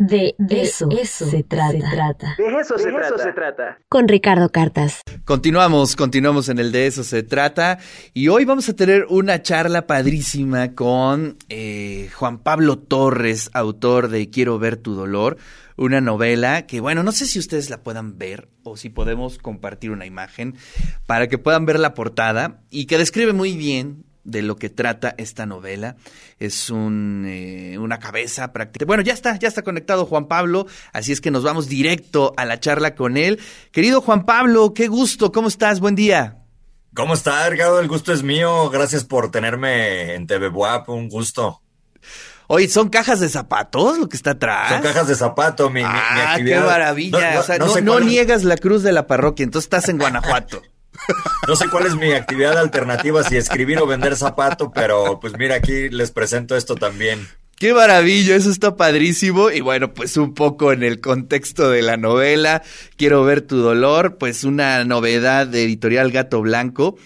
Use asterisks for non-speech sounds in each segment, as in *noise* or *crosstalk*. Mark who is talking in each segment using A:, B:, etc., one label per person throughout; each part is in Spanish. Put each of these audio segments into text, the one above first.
A: De, eso, se, trata.
B: De eso, se, trata.
A: Con Ricardo Cartas.
C: Continuamos, continuamos en el De eso se trata. Y hoy vamos a tener una charla padrísima con eh, Juan Pablo Torres, autor de Quiero ver tu dolor. Una novela que, bueno, no sé si ustedes la puedan ver o si podemos compartir una imagen para que puedan ver la portada y que describe muy bien de lo que trata esta novela. Es un, eh, una cabeza práctica. Bueno, ya está, ya está conectado Juan Pablo, así es que nos vamos directo a la charla con él. Querido Juan Pablo, qué gusto, ¿cómo estás? Buen día.
D: ¿Cómo está, Ricardo? El gusto es mío. Gracias por tenerme en TV Buap, un gusto.
C: Oye, ¿son cajas de zapatos lo que está atrás?
D: Son cajas de zapato, mi,
C: ah, qué maravilla. o sea, no niegas la cruz de la parroquia, entonces estás en Guanajuato. *laughs*
D: No sé cuál es mi actividad alternativa, si escribir o vender zapato, pero pues mira, aquí les presento esto también.
C: Qué maravilla, eso está padrísimo. Y bueno, pues un poco en el contexto de la novela, Quiero ver tu dolor, pues una novedad de editorial Gato Blanco.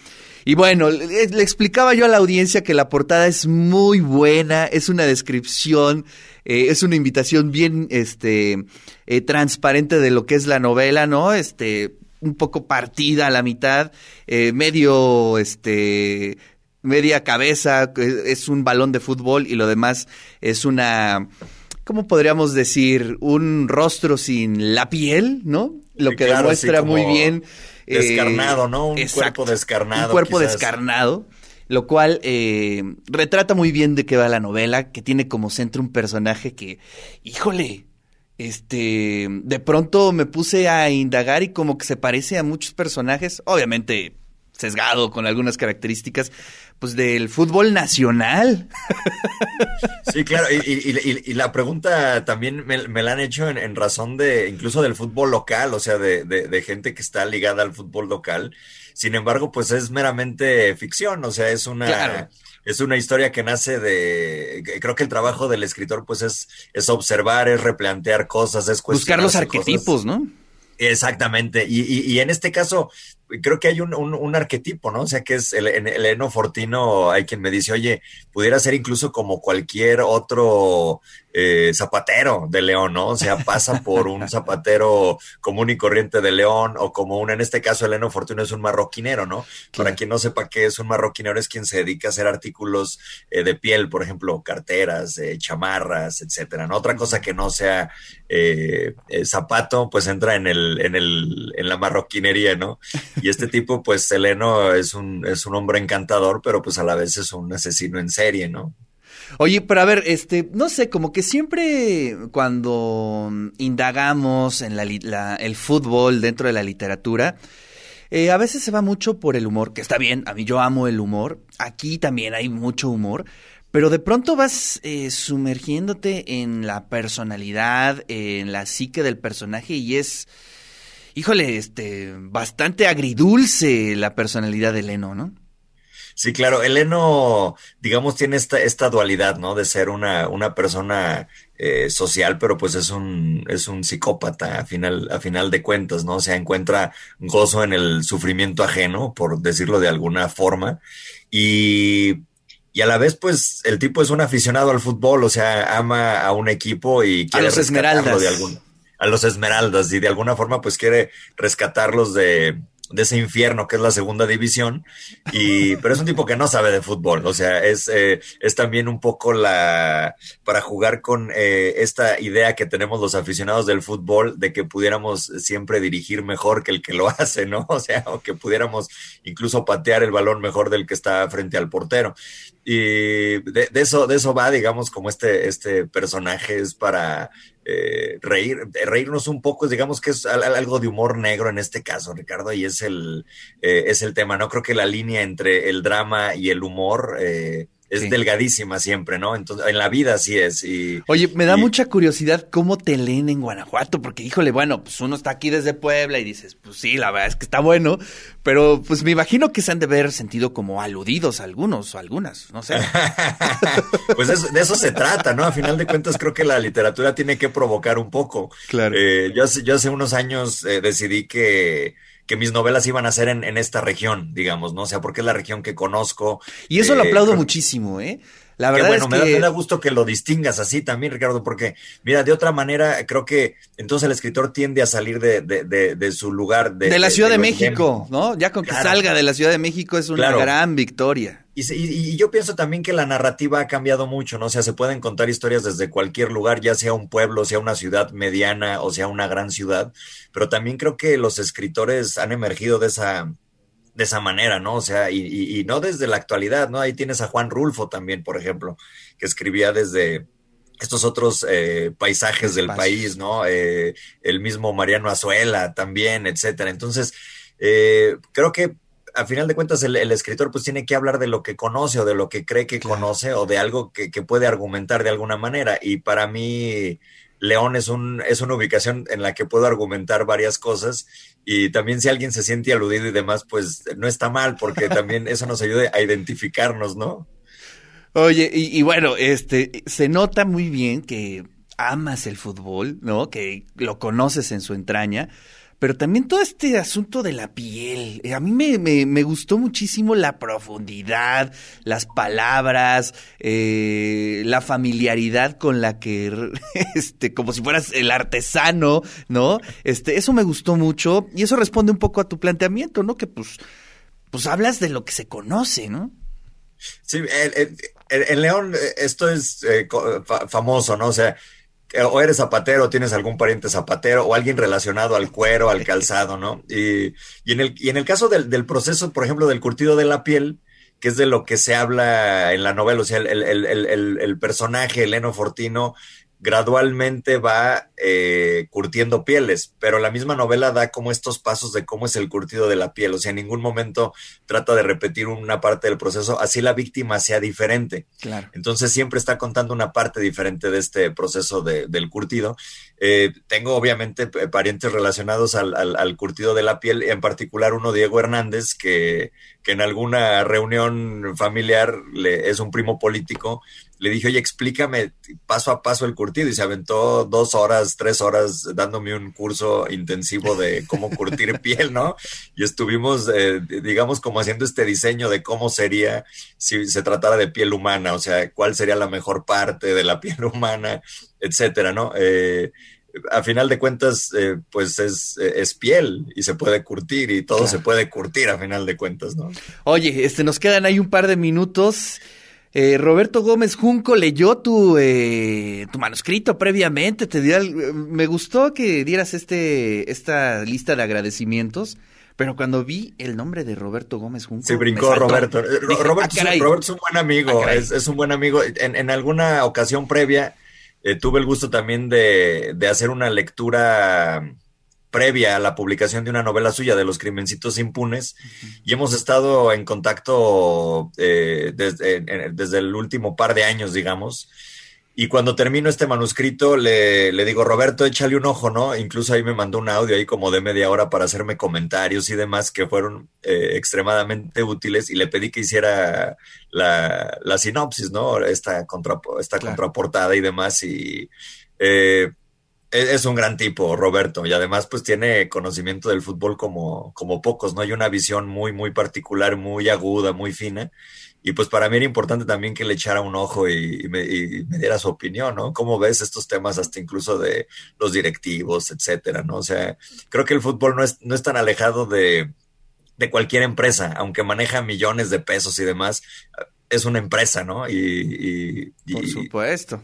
C: Y bueno, le, explicaba yo a la audiencia que la portada es muy buena, es una descripción, eh, es una invitación bien este, eh, transparente de lo que es la novela, ¿no? Este, un poco partida a la mitad, eh, medio, este, media cabeza, es un balón de fútbol y lo demás es una, ¿cómo podríamos decir? Un rostro sin la piel, ¿no? Lo que demuestra muy bien.
D: Eh, descarnado, ¿no? Un cuerpo descarnado.
C: Un cuerpo descarnado lo cual eh, retrata muy bien de qué va la novela, que tiene como centro un personaje que, híjole, este, de pronto me puse a indagar y como que se parece a muchos personajes, obviamente sesgado con algunas características, pues del fútbol nacional. *laughs*
D: Sí, claro, y, la pregunta también me, la han hecho en, razón de, incluso del fútbol local, o sea, de, de, gente que está ligada al fútbol local. Sin embargo, pues es meramente ficción, o sea, es una es una historia que nace de, creo que el trabajo del escritor pues es, es observar, es replantear cosas, es
C: Buscar los arquetipos, ¿no?
D: Exactamente. Y, y, y, en este caso, creo que hay un, un, arquetipo, ¿no? O sea, que es el, el, Eno Fortino, hay quien me dice, oye, pudiera ser incluso como cualquier otro eh, zapatero de León, ¿no? O sea, pasa por un *laughs* zapatero común y corriente de León o como un, en este caso, el Eno Fortino es un marroquinero, ¿no? Para quien no sepa qué es un marroquinero, es quien se dedica a hacer artículos eh, de piel, por ejemplo, carteras, eh, chamarras, etcétera, ¿no? Otra cosa que no sea zapato, pues entra en el, en el, en la marroquinería, ¿no? *laughs* Y este tipo, pues, Seleno es un, es un hombre encantador, pero pues a la vez es un asesino en serie, ¿no?
C: Oye, pero a ver, este, no sé, como que siempre cuando indagamos en la, el fútbol dentro de la literatura, eh, a veces se va mucho por el humor, que está bien, a mí yo amo el humor, aquí también hay mucho humor, pero de pronto vas eh, sumergiéndote en la personalidad, en la psique del personaje y es híjole, este, bastante agridulce la personalidad de Leno, ¿no?
D: Sí, claro, Eleno, digamos, tiene esta, esta dualidad, ¿no? De ser una, una persona eh, social, pero pues es un, es un psicópata a final, a final de cuentas, ¿no? O sea, encuentra gozo en el sufrimiento ajeno, por decirlo de alguna forma. Y, y a la vez, pues, el tipo es un aficionado al fútbol, o sea, ama a un equipo y quiere
C: a los Esmeraldas.
D: de algún a los Esmeraldas y de alguna forma pues quiere rescatarlos de, ese infierno que es la segunda división. Y, pero es un tipo que no sabe de fútbol. O sea, es, eh, es también un poco la, para jugar con eh, esta idea que tenemos los aficionados del fútbol de que pudiéramos siempre dirigir mejor que el que lo *laughs* hace, ¿no? O sea, o que pudiéramos incluso patear el balón mejor del que está frente al portero. Y de, eso, de eso va, digamos, como este, este personaje es para eh, reír, reírnos un poco, digamos que es algo de humor negro en este caso, Ricardo, y es el, eh, es el tema, ¿no? Creo que la línea entre el drama y el humor eh, es delgadísima siempre, ¿no? Entonces, en la vida sí es. Y,
C: Oye, me da mucha curiosidad cómo te leen en Guanajuato, porque híjole, bueno, pues uno está aquí desde Puebla y dices, pues sí, la verdad es que está bueno, pero pues me imagino que se han de ver sentido como aludidos algunos o algunas, no sé. *laughs*
D: pues de eso se trata, ¿no? A final de cuentas creo que la literatura tiene que provocar un poco.
C: Claro.
D: Eh, yo, yo hace unos años eh, decidí que que mis novelas iban a ser en, esta región, digamos, ¿no? O sea, porque es la región que conozco.
C: Y eso lo eh, aplaudo muchísimo, ¿eh? La verdad
D: bueno,
C: es
D: me, da,
C: que...
D: me da gusto que lo distingas así también, Ricardo, porque mira, de otra manera creo que entonces el escritor tiende a salir de, de, de, de su lugar. De,
C: la Ciudad de, México. ¿no? Ya con que
D: Claro.
C: salga de la Ciudad de México es una
D: Claro.
C: gran victoria.
D: Y, se- y- y yo pienso también que la narrativa ha cambiado mucho, ¿no? O sea, se pueden contar historias desde cualquier lugar, ya sea un pueblo, sea una ciudad mediana o sea una gran ciudad, pero también creo que los escritores han emergido de esa, de esa manera, ¿no? O sea, y, y- y no desde la actualidad, ¿no? Ahí tienes a Juan Rulfo también, por ejemplo, que escribía desde estos otros eh, paisajes del país, ¿no? Eh, el mismo Mariano Azuela también, etcétera. Entonces, eh, creo que a final de cuentas el, el escritor pues tiene que hablar de lo que conoce o de lo que cree que
C: Claro.
D: conoce o de algo que, que puede argumentar de alguna manera. Y para mí León es, un, es una ubicación en la que puedo argumentar varias cosas y también si alguien se siente aludido y demás, pues no está mal porque *laughs* también eso nos ayuda a identificarnos, ¿no?
C: Oye, y, y bueno, este, se nota muy bien que amas el fútbol, ¿no? Que lo conoces en su entraña, pero también todo este asunto de la piel. eh, A mí me, me, me gustó muchísimo la profundidad, las palabras, eh, la familiaridad con la que, *laughs* este, como si fueras el artesano, ¿no? Este, eso me gustó mucho y eso responde un poco a tu planteamiento, ¿no? Que pues, pues hablas de lo que se conoce, ¿no?
D: Sí, en, en- León eh, esto es famoso, ¿no? O sea, o eres zapatero, o tienes algún pariente zapatero, o alguien relacionado al cuero, al *laughs* calzado, ¿no? Y, y en, el, y en el caso del, del proceso, por ejemplo, del curtido de la piel, que es de lo que se habla en la novela, o sea, el- el- el- el personaje, Eleno Fortino, gradualmente va eh, curtiendo pieles, pero la misma novela da como estos pasos de cómo es el curtido de la piel, o sea, en ningún momento trata de repetir una parte del proceso, así la víctima sea diferente.
C: Claro.
D: Entonces siempre está contando una parte diferente de este proceso de- del curtido. Eh, tengo obviamente parientes relacionados al, al- al curtido de la piel, en particular uno Diego Hernández, que, que en alguna reunión familiar le- es un primo político. Le dije, oye, explícame paso a paso el curtido y se aventó dos horas, tres horas dándome un curso intensivo de cómo curtir *laughs* piel, ¿no? Y estuvimos, eh, digamos, como haciendo este diseño de cómo sería si se tratara de piel humana, o sea, cuál sería la mejor parte de la *laughs* piel humana, etcétera, ¿no? Eh, a final de cuentas, eh, pues es, es, piel y se puede curtir y todo
C: Claro.
D: se puede curtir a final de cuentas, ¿no?
C: Oye, este, nos quedan ahí un par de minutos. Eh, Roberto Gómez Junco leyó tu, eh, tu manuscrito previamente. Te dio al- me gustó que dieras este, esta lista de agradecimientos. Pero cuando vi el nombre de Roberto Gómez Junco.
D: Sí,
C: me
D: brincó. Roberto. Eh, Ro-
C: Dije,
D: Roberto,
C: "Ah, caray".
D: Roberto es un buen amigo,
C: Ah,
D: es, es un buen amigo. En, en alguna ocasión previa eh, tuve el gusto también de, de hacer una lectura previa a la publicación de una novela suya de los crimencitos impunes y hemos estado en contacto eh, desde, en- desde el último par de años, digamos. Y cuando termino este manuscrito, le, le digo, Roberto, échale un ojo, ¿no? Incluso ahí me mandó un audio ahí como de media hora para hacerme comentarios y demás que fueron eh, extremadamente útiles y le pedí que hiciera la, la sinopsis, ¿no? Esta, contra, esta
C: Claro.
D: contraportada y demás. Y eh, es, un gran tipo, Roberto, y además pues tiene conocimiento del fútbol como, como pocos, ¿no? Hay una visión muy, muy particular, muy aguda, muy fina. Y pues para mí era importante también que le echara un ojo y, y me, y me diera su opinión, ¿no? ¿Cómo ves estos temas hasta incluso de los directivos, etcétera, ¿no? O sea, creo que el fútbol no es, no es tan alejado de, de cualquier empresa, aunque maneja millones de pesos y demás, es una empresa, ¿no? Y, y,
C: Por
D: y,
C: supuesto.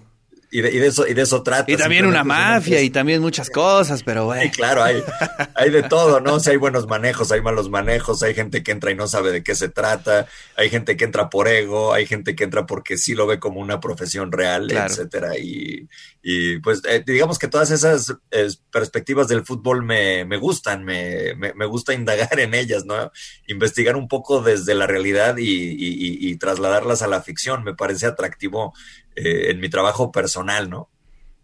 D: Y de, y de eso, y de eso trata.
C: Y también una mafia y también muchas cosas, pero
D: Sí,
C: bueno.
D: claro, hay, *laughs* hay de todo, ¿no? O sea, hay buenos manejos, hay malos manejos, hay gente que entra y no sabe de qué se trata, hay gente que entra por ego, hay gente que entra porque sí lo ve como una profesión real,
C: Claro.
D: etcétera. Y, y pues eh, digamos que todas esas eh, perspectivas del fútbol me, me gustan, me, me, me gusta indagar en ellas, ¿no? Investigar un poco desde la realidad y- y trasladarlas a la ficción, me parece atractivo eh, en mi trabajo personal, ¿no?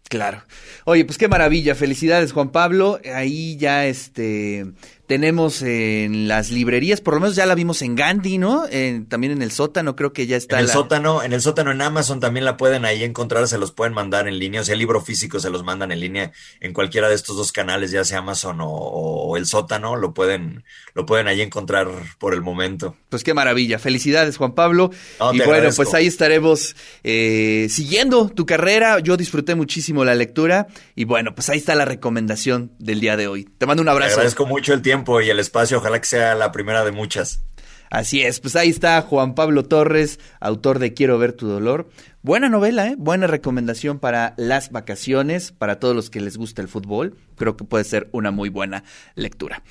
C: Claro. Oye, pues qué maravilla. Felicidades, Juan Pablo. Ahí ya este tenemos en las librerías, por lo menos ya la vimos en Gandhi, ¿no? también en el sótano, creo que ya está.
D: En el sótano, en el sótano en Amazon también la pueden ahí encontrar, se los pueden mandar en línea, o sea, el libro físico se los mandan en línea en cualquiera de estos dos canales, ya sea Amazon o, el sótano, lo pueden, lo pueden ahí encontrar por el momento.
C: Pues qué maravilla, felicidades Juan Pablo. y bueno, pues ahí estaremos eh, siguiendo tu carrera, yo disfruté muchísimo la lectura y bueno, pues ahí está la recomendación del día de hoy. Te mando un abrazo.
D: Te agradezco mucho el y el espacio, ojalá que sea la primera de muchas.
C: Así es, pues ahí está Juan Pablo Torres, autor de Quiero ver tu dolor. Buena novela, ¿eh? buena recomendación para las vacaciones, para todos los que les gusta el fútbol. Creo que puede ser una muy buena lectura.